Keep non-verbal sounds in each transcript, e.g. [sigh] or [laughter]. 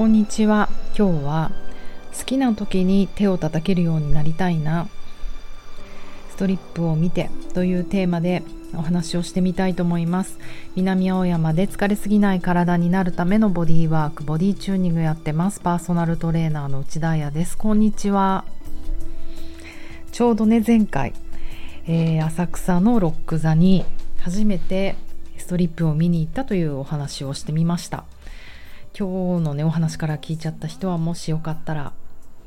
こんにちは。今日は好きな時に手を叩けるようになりたいな。ストリップを見てというテーマでお話をしてみたいと思います。南青山で疲れすぎない体になるためのボディワークボディチューニングやってます。パーソナルトレーナーの内田彩です。こんにちは。ちょうどね前回、えー、浅草のロック座に初めてストリップを見に行ったというお話をしてみました。今日のねお話から聞いちゃった人はもしよかったら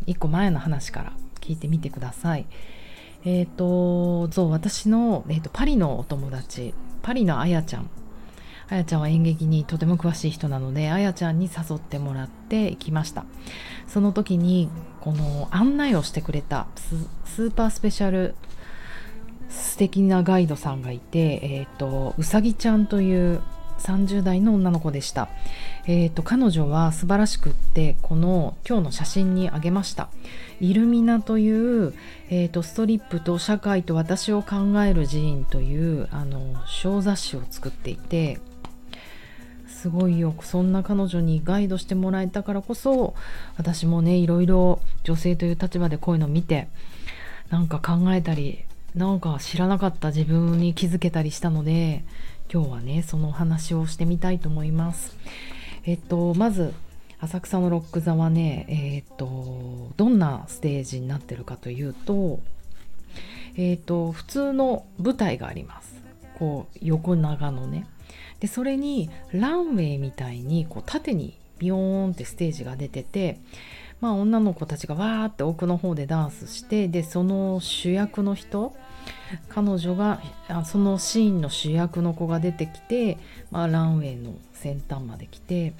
1個前の話から聞いてみてください。えっ、ー、とそう私の、えーと、パリのお友達パリのあやちゃんあやちゃんは演劇にとても詳しい人なのであやちゃんに誘ってもらって行きましたその時にこの案内をしてくれたスーパースペシャル素敵なガイドさんがいて、えーとうさぎちゃんという30代の女の子でした、えーと、彼女は素晴らしくってこの今日の写真にあげました。イルミナという、えーと、ストリップと社会と私を考える寺院というあの小雑誌を作っていてすごいよ。そんな彼女にガイドしてもらえたからこそ私もねいろいろ女性という立場でこういうのを見てなんか考えたりなんか知らなかった自分に気づけたりしたので今日はねそのお話をしてみたいと思います。えっとまず浅草のロック座はねえっとどんなステージになってるかというとえっと普通の舞台があります。こう横長のね。でそれにランウェイみたいにこう縦にビヨーンってステージが出ててまあ女の子たちがわーって奥の方でダンスしてでその主役の人彼女がそのシーンの主役の子が出てきて、まあ、ランウェイの先端まで来て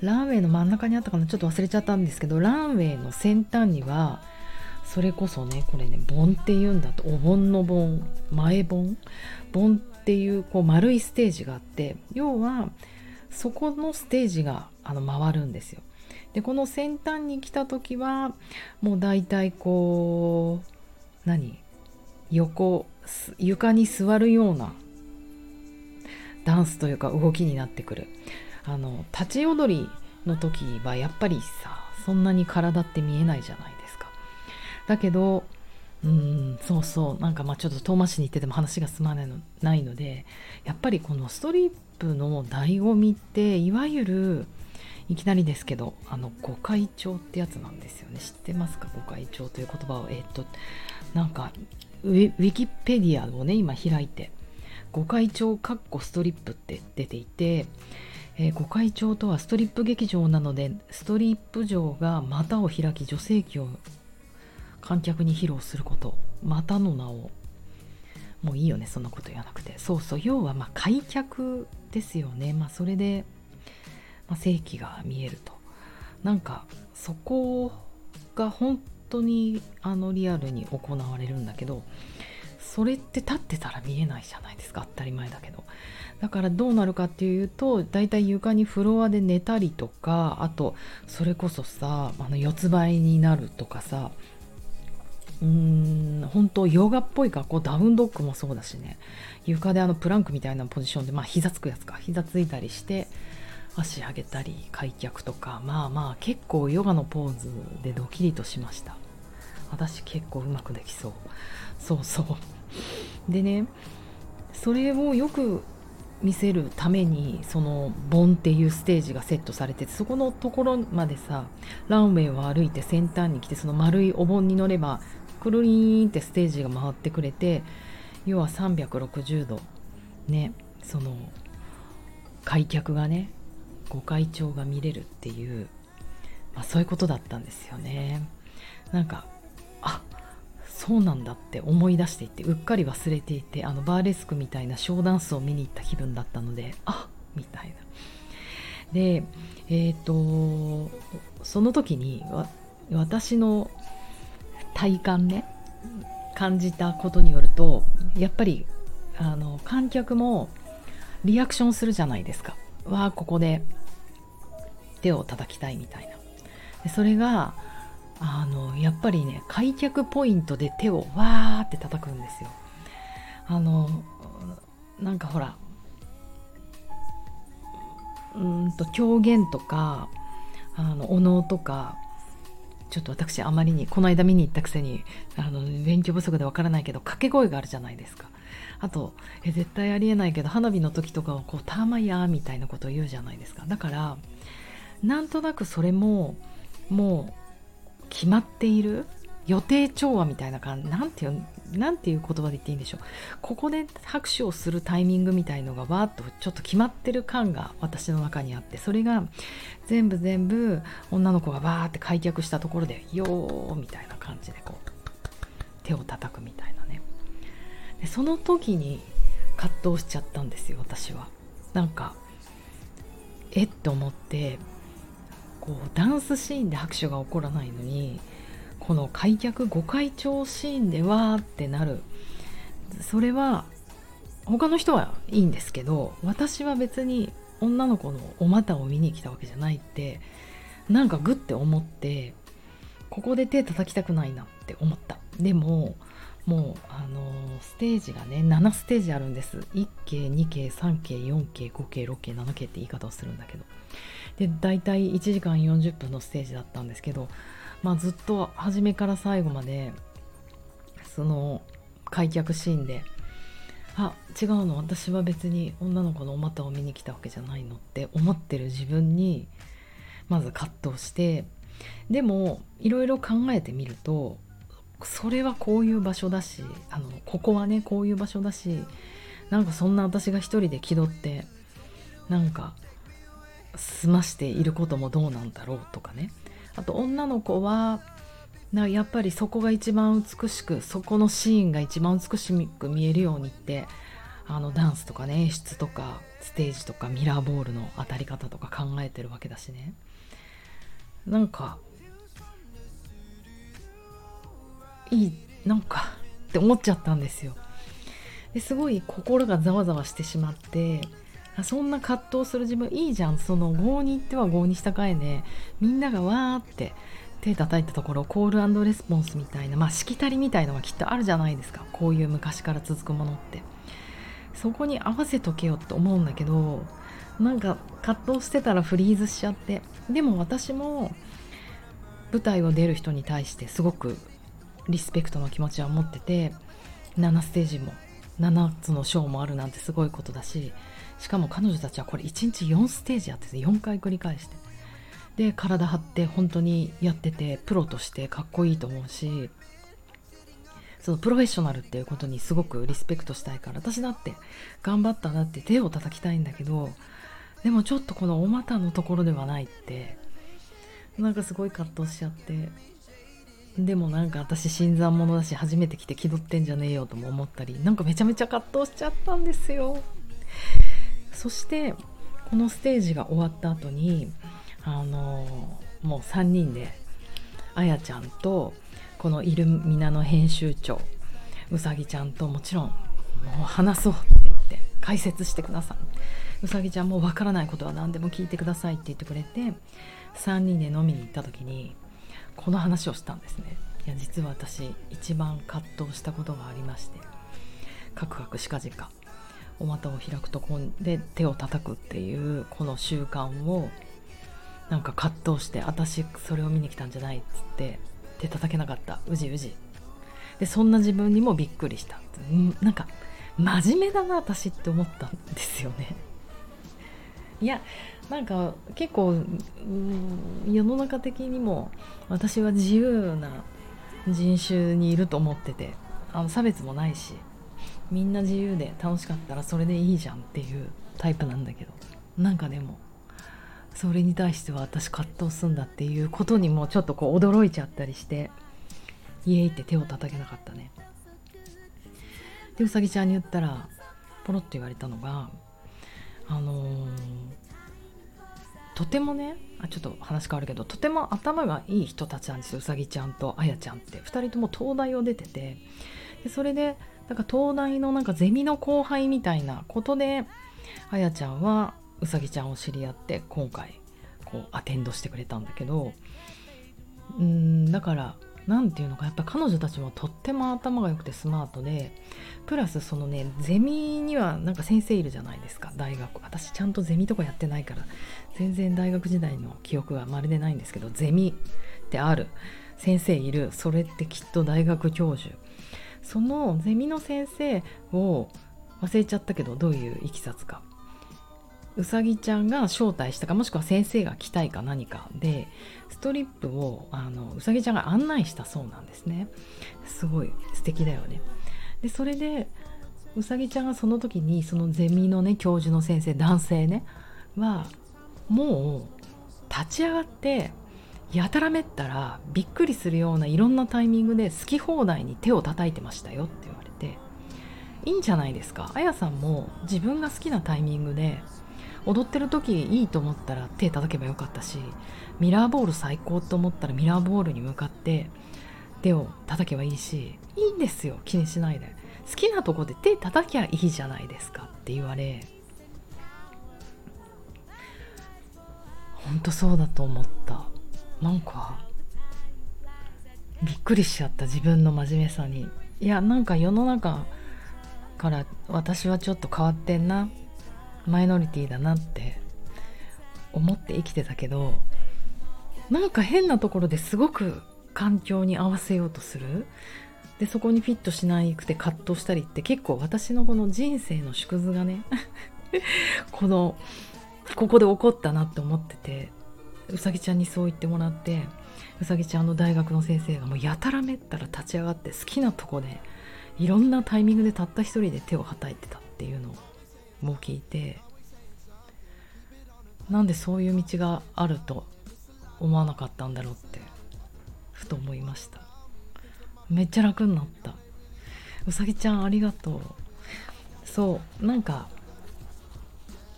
ランウェイの真ん中にあったかなちょっと忘れちゃったんですけどランウェイの先端にはそれこそねこれね盆っていうんだとお盆の盆前盆盆っていうこう丸いステージがあって要はそこのステージがあの回るんですよ。でこの先端に来た時はもう大体こう何？横床に座るようなダンスというか動きになってくる。あの立ち踊りの時はやっぱりさそんなに体って見えないじゃないですか。だけどうんそうそうなんかまあちょっと遠回しに言ってても話が進まないのないのでやっぱりこのストリップの醍醐味っていわゆるいきなりですけどあの御開帳ってやつなんですよね。知ってますか？御開帳という言葉を。えー、っとなんかウィキペディアをね今開いて御開帳かっこストリップって出ていて、えー、御開帳とはストリップ劇場なのでストリップ場が股を開き女性器を観客に披露すること。股の名をもういいよねそんなこと言わなくて。そうそう要はまあ開脚ですよね。まあそれで、まあ、正規が見えると。なんかそこが本当にあのリアルに行われるんだけどそれって立ってたら見えないじゃないですか当たり前だけど。だからどうなるかっていうとだいたい床にフロアで寝たりとかあとそれこそさあの四つ倍になるとかさうーん本当ヨガっぽい格好ダウンドッグもそうだしね。床であのプランクみたいなポジションでまあ膝つくやつか。膝ついたりして足上げたり開脚とかまあまあ結構ヨガのポーズでドキリとしました。私結構うまくできそう。そうそう。でねそれをよく見せるためにそのボンっていうステージがセットされてそこのところまでさランウェイを歩いて先端に来てその丸いお盆に乗ればくるりんってステージが回ってくれて要は360度ねその開脚がねご会長が見れるっていう、まあ、そういうことだったんですよね。なんかそうなんだって思い出していってうっかり忘れていてあのバーレスクみたいなショーダンスを見に行った気分だったのであみたいな。でえっ、ー、とその時に私の体感ね感じたことによるとやっぱりあの観客もリアクションするじゃないですか。わあここで手を叩きたいみたいな。でそれがあのやっぱりね開脚ポイントで手をわーって叩くんですよ。あのなんかほらうんと狂言とかあのお能とかちょっと私あまりにこの間見に行ったくせにあの勉強不足でわからないけど掛け声があるじゃないですか。あとえ絶対ありえないけど花火の時とかはこう「たまや」みたいなことを言うじゃないですか。だからなんとなくそれももう決まっている？予定調和みたいな感じ？なんていうなんていう言葉で言っていいんでしょう？ここで拍手をするタイミングみたいのがわーっとちょっと決まってる感が私の中にあってそれが全部全部女の子がバーって開脚したところで「よー」みたいな感じでこう手を叩くみたいなね。でその時に葛藤しちゃったんですよ私は。なんかえっ？と思ってこうダンスシーンで拍手が起こらないのにこの開脚5回調シーンでわーってなる。それは他の人はいいんですけど私は別に女の子のお股を見に来たわけじゃないってなんかグッて思ってここで手叩きたくないなって思った。でももうあの、ステージがね7ステージあるんです。1系2系3系4系5系6系7系って言い方をするんだけど。で大体1時間40分のステージだったんですけどまあ、ずっと初めから最後までその開脚シーンであ違うの私は別に女の子のお股を見に来たわけじゃないのって思ってる自分にまず葛藤してでもいろいろ考えてみるとそれはこういう場所だしあのここはねこういう場所だしなんかそんな私が一人で気取ってなんか済ましていることもどうなんだろうとかね。あと女の子はなやっぱりそこが一番美しくそこのシーンが一番美しく見えるようにってあのダンスとかね演出とかステージとかミラーボールの当たり方とか考えてるわけだしね。なんかいいなんかって思っちゃったんですよ。ですごい心がざわざわしてしまってそんな葛藤する自分いいじゃん。その郷に行っては郷に従えねみんながわーって手叩いたところコールレスポンスみたいなまあしきたりみたいのがきっとあるじゃないですか。こういう昔から続くものって。そこに合わせとけよって思うんだけどなんか葛藤してたらフリーズしちゃって。でも私も舞台を出る人に対してすごくリスペクトの気持ちは持ってて7ステージも7つのショーもあるなんてすごいことだししかも彼女たちはこれ1日4ステージやってて4回繰り返して。で体張って本当にやっててプロとしてかっこいいと思うしそのプロフェッショナルっていうことにすごくリスペクトしたいから私だって頑張ったなって手を叩きたいんだけどでもちょっとこのお股のところではないってなんかすごい葛藤しちゃって。でもなんか私新参者だし初めて来て気取ってんじゃねえよとも思ったりなんかめちゃめちゃ葛藤しちゃったんですよ。そしてこのステージが終わった後にあのもう3人であやちゃんとこのイルミナの編集長うさぎちゃんともちろんもう話そうって言って解説してください。うさぎちゃんもわからないことは何でも聞いてくださいって言ってくれて3人で飲みに行った時にこの話をしたんですね。いや実は私一番葛藤したことがありましてカクカクしかじかお股を開くとこんで手を叩くっていうこの習慣をなんか葛藤して私それを見に来たんじゃないっつって手叩けなかった。うじうじ。でそんな自分にもびっくりした。なんか真面目だな私って思ったんですよね。いやなんか結構世の中的にも私は自由な人種にいると思っててあの差別もないしみんな自由で楽しかったらそれでいいじゃんっていうタイプなんだけどなんかでもそれに対しては私葛藤すんだっていうことにもちょっとこう驚いちゃったりしてイエイって手を叩けなかったね。でうさぎちゃんに言ったらポロッと言われたのがあのー、とてもねあちょっと話変わるけどとても頭がいい人たちなんですようさぎちゃんとあやちゃんって。2人とも東大を出てて。でそれでなんか東大のなんかゼミの後輩みたいなことであやちゃんはうさぎちゃんを知り合って今回こうアテンドしてくれたんだけどうんだから何て言うのかやっぱ彼女たちもとっても頭が良くてスマートでプラスそのねゼミにはなんか先生いるじゃないですか大学。私ちゃんとゼミとかやってないから全然大学時代の記憶はまるでないんですけどゼミってある。先生いる。それってきっと大学教授。そのゼミの先生を忘れちゃったけどどういういきさつか。うさぎちゃんが招待したかもしくは先生が来たいか何かでストリップをあのうさぎちゃんが案内したそうなんですね。すごい素敵だよね。でそれでうさぎちゃんがその時にそのゼミのね教授の先生男性ねはもう立ち上がってやたらめったらびっくりするようないろんなタイミングで好き放題に手を叩いてましたよって言われていいんじゃないですか。あやさんも自分が好きなタイミングで踊ってる時いいと思ったら手叩けばよかったしミラーボール最高と思ったらミラーボールに向かって手を叩けばいいしいいんですよ気にしないで。好きなとこで手叩きゃいいじゃないですかって言われ本当そうだと思った。なんかびっくりしちゃった自分の真面目さに。いやなんか世の中から私はちょっと変わってんな。マイノリティだなって思って生きてたけどなんか変なところですごく環境に合わせようとする。でそこにフィットしなくて葛藤したりって結構私のこの人生の縮図がね [laughs] このここで起こったなって思っててうさぎちゃんにそう言ってもらってうさぎちゃんの大学の先生がもうやたらめったら立ち上がって好きなとこでいろんなタイミングでたった一人で手をはたいてたっていうのをも聞いてなんでそういう道があると思わなかったんだろうってふと思いました。めっちゃ楽になった。うさぎちゃんありがとう。そうなんか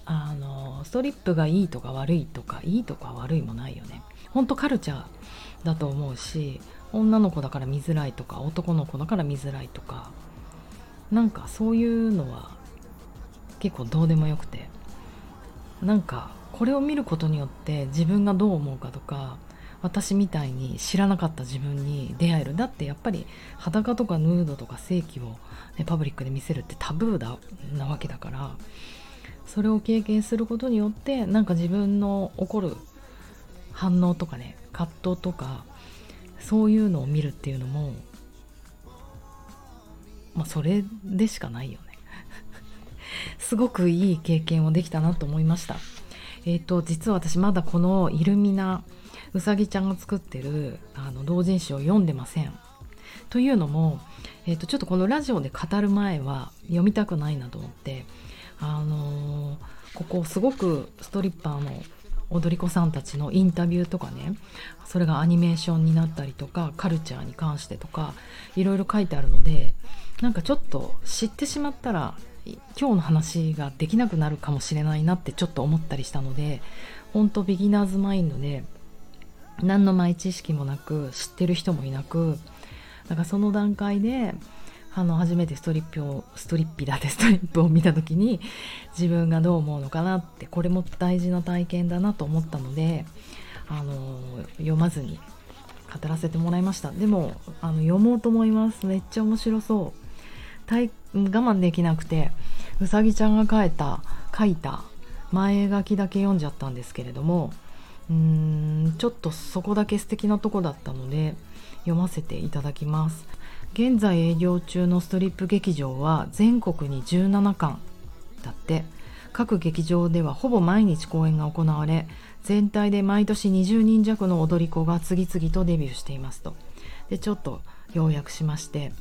あのストリップがいいとか悪いとかいいとか悪いもないよね。ほんとカルチャーだと思うし女の子だから見づらいとか男の子だから見づらいとかなんかそういうのは結構どうでもよくて。なんかこれを見ることによって自分がどう思うかとか私みたいに知らなかった自分に出会える。だってやっぱり裸とかヌードとか性器を、ね、パブリックで見せるってタブーだなわけだからそれを経験することによってなんか自分の起こる反応とかね葛藤とかそういうのを見るっていうのもまあそれでしかないよね。すごくいい経験をできたなと思いました。えっ、ー、と実は私まだこのイルミナうさぎちゃんが作ってるあの同人誌を読んでません。というのも、えーと、ちょっとこのラジオで語る前は読みたくないなと思ってあのー、ここすごくストリッパーの踊り子さんたちのインタビューとかねそれがアニメーションになったりとかカルチャーに関してとかいろいろ書いてあるのでなんかちょっと知ってしまったら今日の話ができなくなるかもしれないなってちょっと思ったりしたので本当ビギナーズマインドで何の前知識もなく知ってる人もいなくだからその段階であの初めてストリップをストリッピだってストリップを見た時に自分がどう思うのかなってこれも大事な体験だなと思ったのであの読まずに語らせてもらいました。でもあの読もうと思います。めっちゃ面白そう。我慢できなくてうさぎちゃんが書いた書いた前書きだけ読んじゃったんですけれどもうーんちょっとそこだけ素敵なとこだったので読ませていただきます。現在営業中のストリップ劇場は全国に17館だって。各劇場ではほぼ毎日公演が行われ全体で毎年20人弱の踊り子が次々とデビューしていますと。でちょっと要約しまして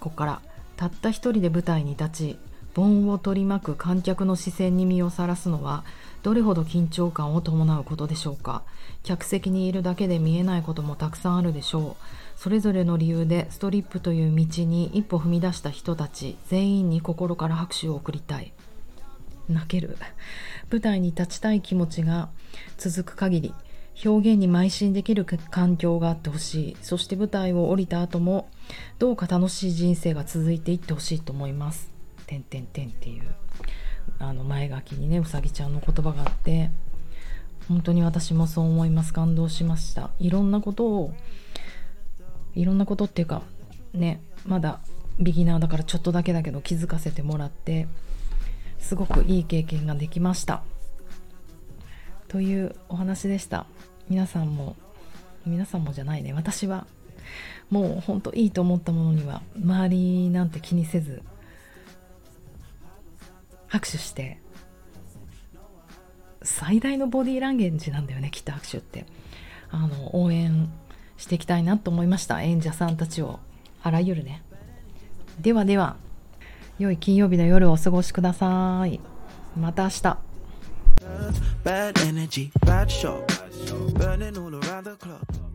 ここからたった一人で舞台に立ち盆を取り巻く観客の視線に身をさらすのはどれほど緊張感を伴うことでしょうか。客席にいるだけで見えないこともたくさんあるでしょう。それぞれの理由でストリップという道に一歩踏み出した人たち全員に心から拍手を送りたい。泣ける。舞台に立ちたい気持ちが続く限り表現に邁進できる環境があってほしい。そして舞台を降りた後もどうか楽しい人生が続いていってほしいと思います。てんてんてんっていうあの前書きにねうさぎちゃんの言葉があって本当に私もそう思います。感動しました。いろんなことをいろんなことっていうかねまだビギナーだからちょっとだけだけど気づかせてもらってすごくいい経験ができました。というお話でした。皆さんも皆さんもじゃないね。私はもうほんといいと思ったものには周りなんて気にせず拍手して最大のボディーランゲージなんだよねきっと拍手って。あの応援していきたいなと思いました。演者さんたちをあらゆるね。ではでは良い金曜日の夜をお過ごしください。また明日。Bad energy, bad show, burning all around the clock.